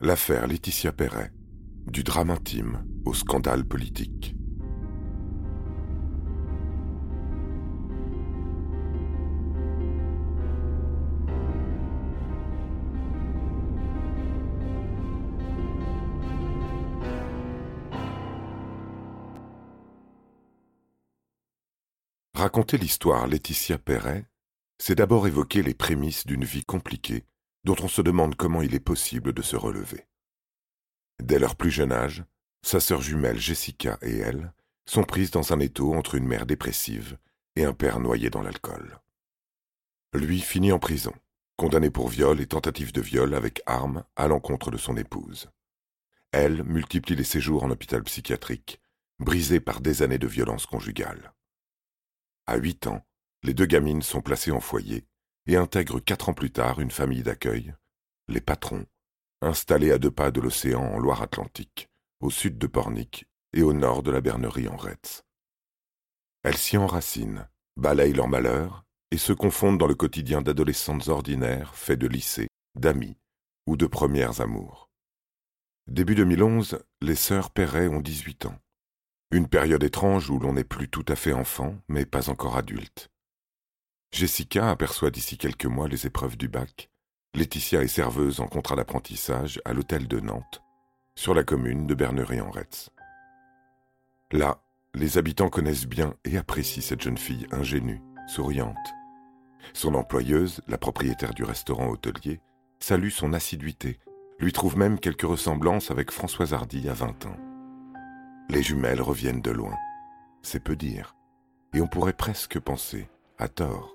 L'affaire Laetitia Perret, du drame intime au scandale politique. Raconter l'histoire Laetitia Perret, c'est d'abord évoquer les prémices d'une vie compliquée dont on se demande comment il est possible de se relever. Dès leur plus jeune âge, sa sœur jumelle Jessica et elle sont prises dans un étau entre une mère dépressive et un père noyé dans l'alcool. Lui finit en prison, condamné pour viol et tentative de viol avec arme à l'encontre de son épouse. Elle multiplie les séjours en hôpital psychiatrique, brisée par des années de violence conjugale. À huit ans, les deux gamines sont placées en foyer et intègrent quatre ans plus tard une famille d'accueil, les patrons, installés à deux pas de l'océan en Loire-Atlantique, au sud de Pornic et au nord de la Bernerie en Retz. Elles s'y enracinent, balayent leur malheur et se confondent dans le quotidien d'adolescentes ordinaires faits de lycée, d'amis ou de premières amours. Début 2011, les sœurs Perret ont 18 ans. Une période étrange où l'on n'est plus tout à fait enfant, mais pas encore adulte. Jessica aperçoit d'ici quelques mois les épreuves du bac. Laetitia est serveuse en contrat d'apprentissage à l'hôtel de Nantes, sur la commune de Berneray-en-Retz. Là, les habitants connaissent bien et apprécient cette jeune fille ingénue, souriante. Son employeuse, la propriétaire du restaurant hôtelier, salue son assiduité, lui trouve même quelques ressemblances avec Françoise Hardy à 20 ans. Les jumelles reviennent de loin. C'est peu dire. Et on pourrait presque penser, à tort,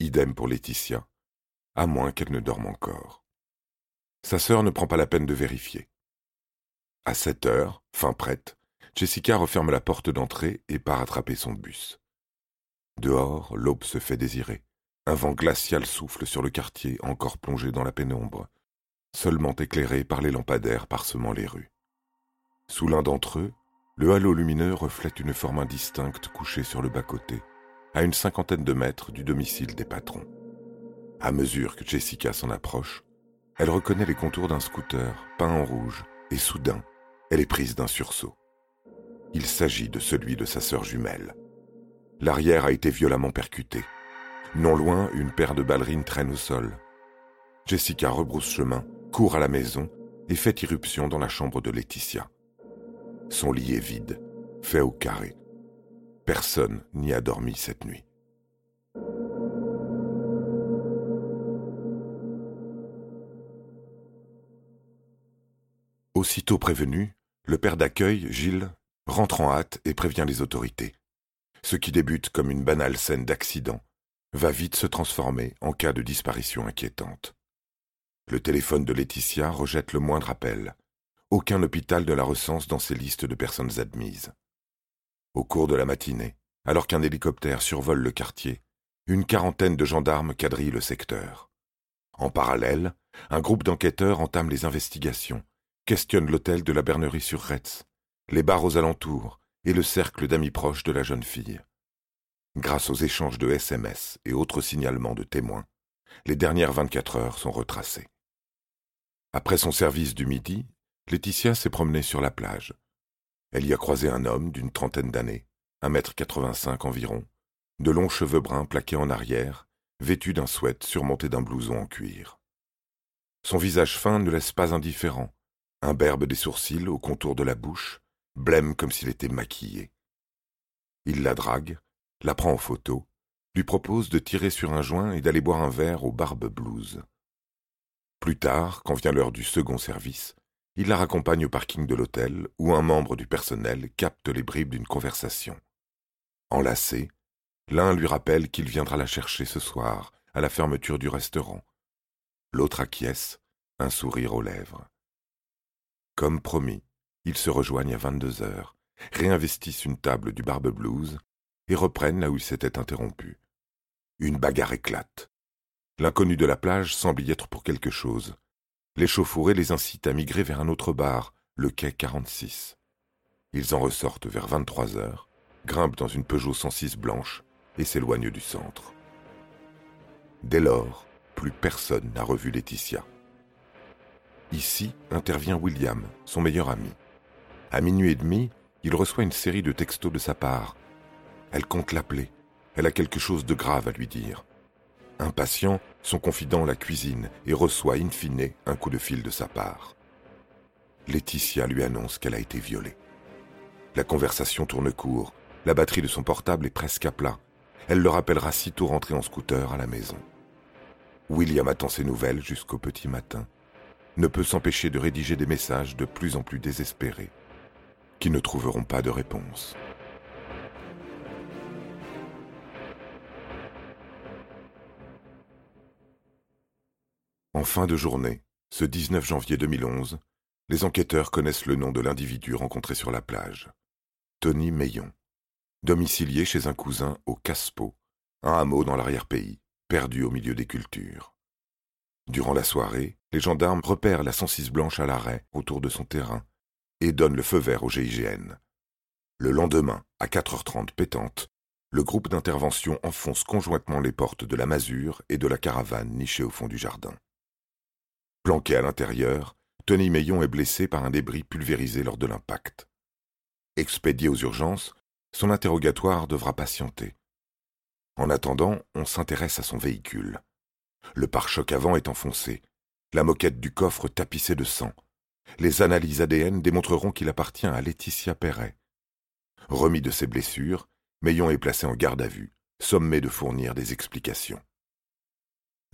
idem pour Laetitia, à moins qu'elle ne dorme encore. Sa sœur ne prend pas la peine de vérifier. À sept heures, fin prête, Jessica referme la porte d'entrée et part attraper son bus. Dehors, l'aube se fait désirer. Un vent glacial souffle sur le quartier encore plongé dans la pénombre, seulement éclairé par les lampadaires parsemant les rues. Sous l'un d'entre eux, le halo lumineux reflète une forme indistincte couchée sur le bas-côté, à une cinquantaine de mètres du domicile des patrons. À mesure que Jessica s'en approche, elle reconnaît les contours d'un scooter peint en rouge, et soudain, elle est prise d'un sursaut. Il s'agit de celui de sa sœur jumelle. L'arrière a été violemment percuté. Non loin, une paire de ballerines traîne au sol. Jessica rebrousse chemin, court à la maison et fait irruption dans la chambre de Laetitia. Son lit est vide, fait au carré. Personne n'y a dormi cette nuit. Aussitôt prévenu, le père d'accueil, Gilles, rentre en hâte et prévient les autorités. Ce qui débute comme une banale scène d'accident va vite se transformer en cas de disparition inquiétante. Le téléphone de Laetitia rejette le moindre appel, aucun hôpital ne la recense dans ses listes de personnes admises. Au cours de la matinée, alors qu'un hélicoptère survole le quartier, une quarantaine de gendarmes quadrillent le secteur. En parallèle, un groupe d'enquêteurs entame les investigations, questionne l'hôtel de la Bernerie sur Retz, les bars aux alentours et le cercle d'amis proches de la jeune fille. Grâce aux échanges de SMS et autres signalements de témoins, les dernières 24 heures sont retracées. Après son service du midi, Laetitia s'est promenée sur la plage. Elle y a croisé un homme d'une trentaine d'années, un mètre quatre-vingt-cinq environ, de longs cheveux bruns plaqués en arrière, vêtu d'un sweat surmonté d'un blouson en cuir. Son visage fin ne laisse pas indifférent, imberbe des sourcils au contour de la bouche, blême comme s'il était maquillé. Il la drague, la prend en photo, lui propose de tirer sur un joint et d'aller boire un verre au Barbe Blues. Plus tard, quand vient l'heure du second service, il la raccompagne au parking de l'hôtel où un membre du personnel capte les bribes d'une conversation. Enlacé, l'un lui rappelle qu'il viendra la chercher ce soir à la fermeture du restaurant. L'autre acquiesce, un sourire aux lèvres. Comme promis, ils se rejoignent à 22 heures, réinvestissent une table du Barbe Blues et reprennent là où ils s'étaient interrompus. Une bagarre éclate. L'inconnu de la plage semble y être pour quelque chose. L'échauffourée les incite à migrer vers un autre bar, le quai 46. Ils en ressortent vers 23 heures, grimpent dans une Peugeot 106 blanche et s'éloignent du centre. Dès lors, plus personne n'a revu Laetitia. Ici intervient William, son meilleur ami. À minuit et demi, il reçoit une série de textos de sa part. Elle compte l'appeler. Elle a quelque chose de grave à lui dire. Impatient, son confident la cuisine et reçoit in fine un coup de fil de sa part. Laetitia lui annonce qu'elle a été violée. La conversation tourne court. La batterie de son portable est presque à plat. Elle le rappellera sitôt rentré en scooter à la maison. William attend ses nouvelles jusqu'au petit matin. Ne peut s'empêcher de rédiger des messages de plus en plus désespérés, qui ne trouveront pas de réponse. En fin de journée, ce 19 janvier 2011, les enquêteurs connaissent le nom de l'individu rencontré sur la plage. Tony Meillon, domicilié chez un cousin au Caspo, un hameau dans l'arrière-pays, perdu au milieu des cultures. Durant la soirée, les gendarmes repèrent la 106 blanche à l'arrêt autour de son terrain et donnent le feu vert au GIGN. Le lendemain, à 4h30 pétante, le groupe d'intervention enfonce conjointement les portes de la masure et de la caravane nichée au fond du jardin. Planqué à l'intérieur, Tony Meillon est blessé par un débris pulvérisé lors de l'impact. Expédié aux urgences, son interrogatoire devra patienter. En attendant, on s'intéresse à son véhicule. Le pare-choc avant est enfoncé, la moquette du coffre tapissée de sang. Les analyses ADN démontreront qu'il appartient à Laetitia Perret. Remis de ses blessures, Meillon est placé en garde à vue, sommé de fournir des explications.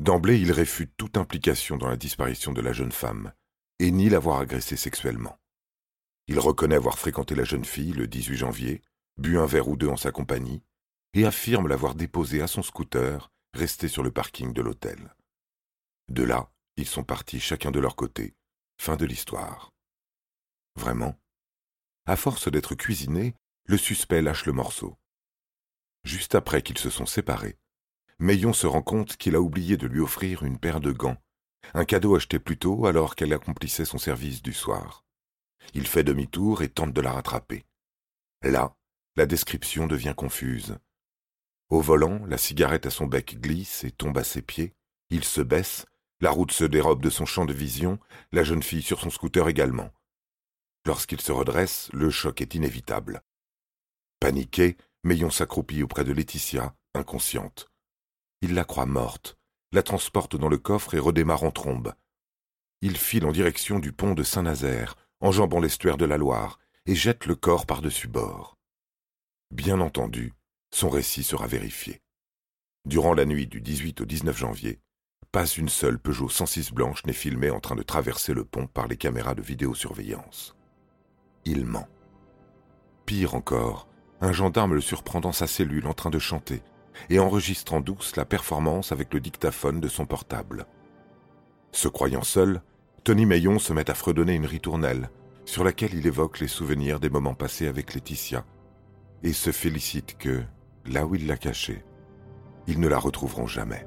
D'emblée, il réfute toute implication dans la disparition de la jeune femme, et nie l'avoir agressée sexuellement. Il reconnaît avoir fréquenté la jeune fille le 18 janvier, bu un verre ou deux en sa compagnie, et affirme l'avoir déposée à son scooter, resté sur le parking de l'hôtel. De là, ils sont partis chacun de leur côté. Fin de l'histoire. Vraiment À force d'être cuisinés, le suspect lâche le morceau. Juste après qu'ils se sont séparés, Meillon se rend compte qu'il a oublié de lui offrir une paire de gants, un cadeau acheté plus tôt alors qu'elle accomplissait son service du soir. Il fait demi-tour et tente de la rattraper. Là, la description devient confuse. Au volant, la cigarette à son bec glisse et tombe à ses pieds. Il se baisse, la route se dérobe de son champ de vision, la jeune fille sur son scooter également. Lorsqu'il se redresse, le choc est inévitable. Paniqué, Meillon s'accroupit auprès de Laetitia, inconsciente. Il la croit morte, la transporte dans le coffre et redémarre en trombe. Il file en direction du pont de Saint-Nazaire, enjambant l'estuaire de la Loire, et jette le corps par-dessus bord. Bien entendu, son récit sera vérifié. Durant la nuit du 18 au 19 janvier, pas une seule Peugeot 106 blanche n'est filmée en train de traverser le pont par les caméras de vidéosurveillance. Il ment. Pire encore, un gendarme le surprend dans sa cellule en train de chanter et enregistre en douce la performance avec le dictaphone de son portable. Se croyant seul, Tony Meillon se met à fredonner une ritournelle sur laquelle il évoque les souvenirs des moments passés avec Laetitia et se félicite que, là où il l'a cachée, ils ne la retrouveront jamais.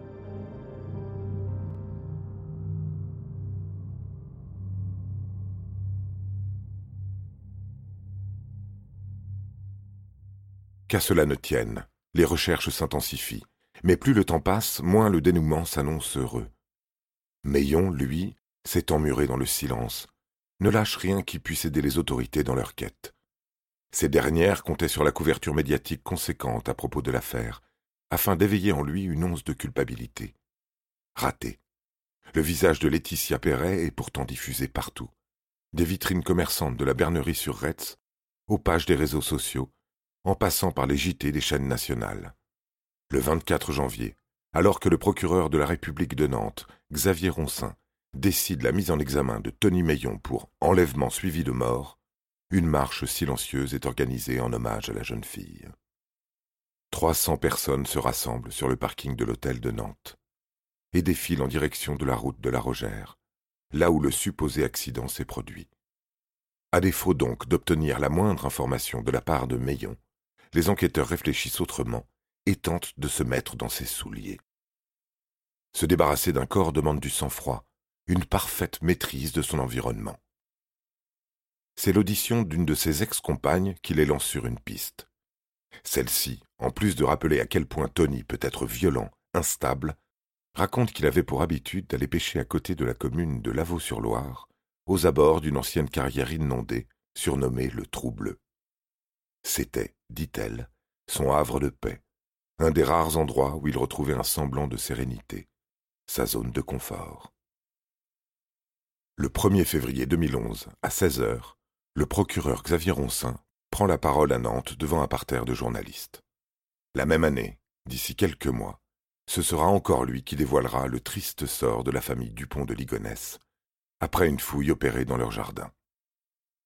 Qu'à cela ne tienne, les recherches s'intensifient, mais plus le temps passe, moins le dénouement s'annonce heureux. Meillon, lui, s'est emmuré dans le silence, ne lâche rien qui puisse aider les autorités dans leur quête. Ces dernières comptaient sur la couverture médiatique conséquente à propos de l'affaire, afin d'éveiller en lui une once de culpabilité. Raté. Le visage de Laetitia Perret est pourtant diffusé partout. Des vitrines commerçantes de la bernerie sur Retz, aux pages des réseaux sociaux, en passant par les JT des chaînes nationales. Le 24 janvier, alors que le procureur de la République de Nantes, Xavier Roncin, décide la mise en examen de Tony Meillon pour enlèvement suivi de mort, une marche silencieuse est organisée en hommage à la jeune fille. 300 personnes se rassemblent sur le parking de l'hôtel de Nantes et défilent en direction de la route de la Rogère, là où le supposé accident s'est produit. À défaut donc d'obtenir la moindre information de la part de Meillon, les enquêteurs réfléchissent autrement et tentent de se mettre dans ses souliers. Se débarrasser d'un corps demande du sang-froid, une parfaite maîtrise de son environnement. C'est l'audition d'une de ses ex-compagnes qui les lance sur une piste. Celle-ci, en plus de rappeler à quel point Tony peut être violent, instable, raconte qu'il avait pour habitude d'aller pêcher à côté de la commune de Lavaux-sur-Loire, aux abords d'une ancienne carrière inondée, surnommée le Trou Bleu. C'était, dit-elle, son havre de paix, un des rares endroits où il retrouvait un semblant de sérénité, sa zone de confort. Le 1er février 2011, à 16 heures, le procureur Xavier Roncin prend la parole à Nantes devant un parterre de journalistes. La même année, d'ici quelques mois, ce sera encore lui qui dévoilera le triste sort de la famille Dupont de Ligonnès, après une fouille opérée dans leur jardin.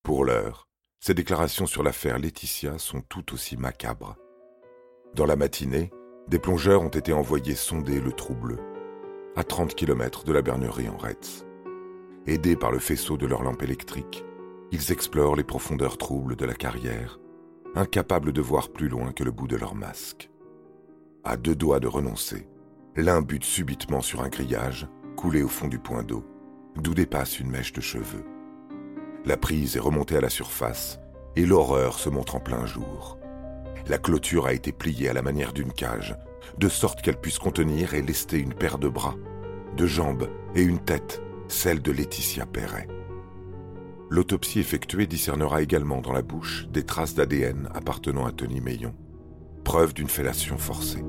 Pour l'heure, ses déclarations sur l'affaire Laetitia sont tout aussi macabres. Dans la matinée, des plongeurs ont été envoyés sonder le trou bleu, à 30 km de la bernerie en Retz. Aidés par le faisceau de leur lampe électrique, ils explorent les profondeurs troubles de la carrière, incapables de voir plus loin que le bout de leur masque. À deux doigts de renoncer, l'un bute subitement sur un grillage coulé au fond du point d'eau, d'où dépasse une mèche de cheveux. La prise est remontée à la surface et l'horreur se montre en plein jour. La clôture a été pliée à la manière d'une cage, de sorte qu'elle puisse contenir et lester une paire de bras, de jambes et une tête, celle de Laetitia Perret. L'autopsie effectuée discernera également dans la bouche des traces d'ADN appartenant à Tony Meillon, preuve d'une fellation forcée.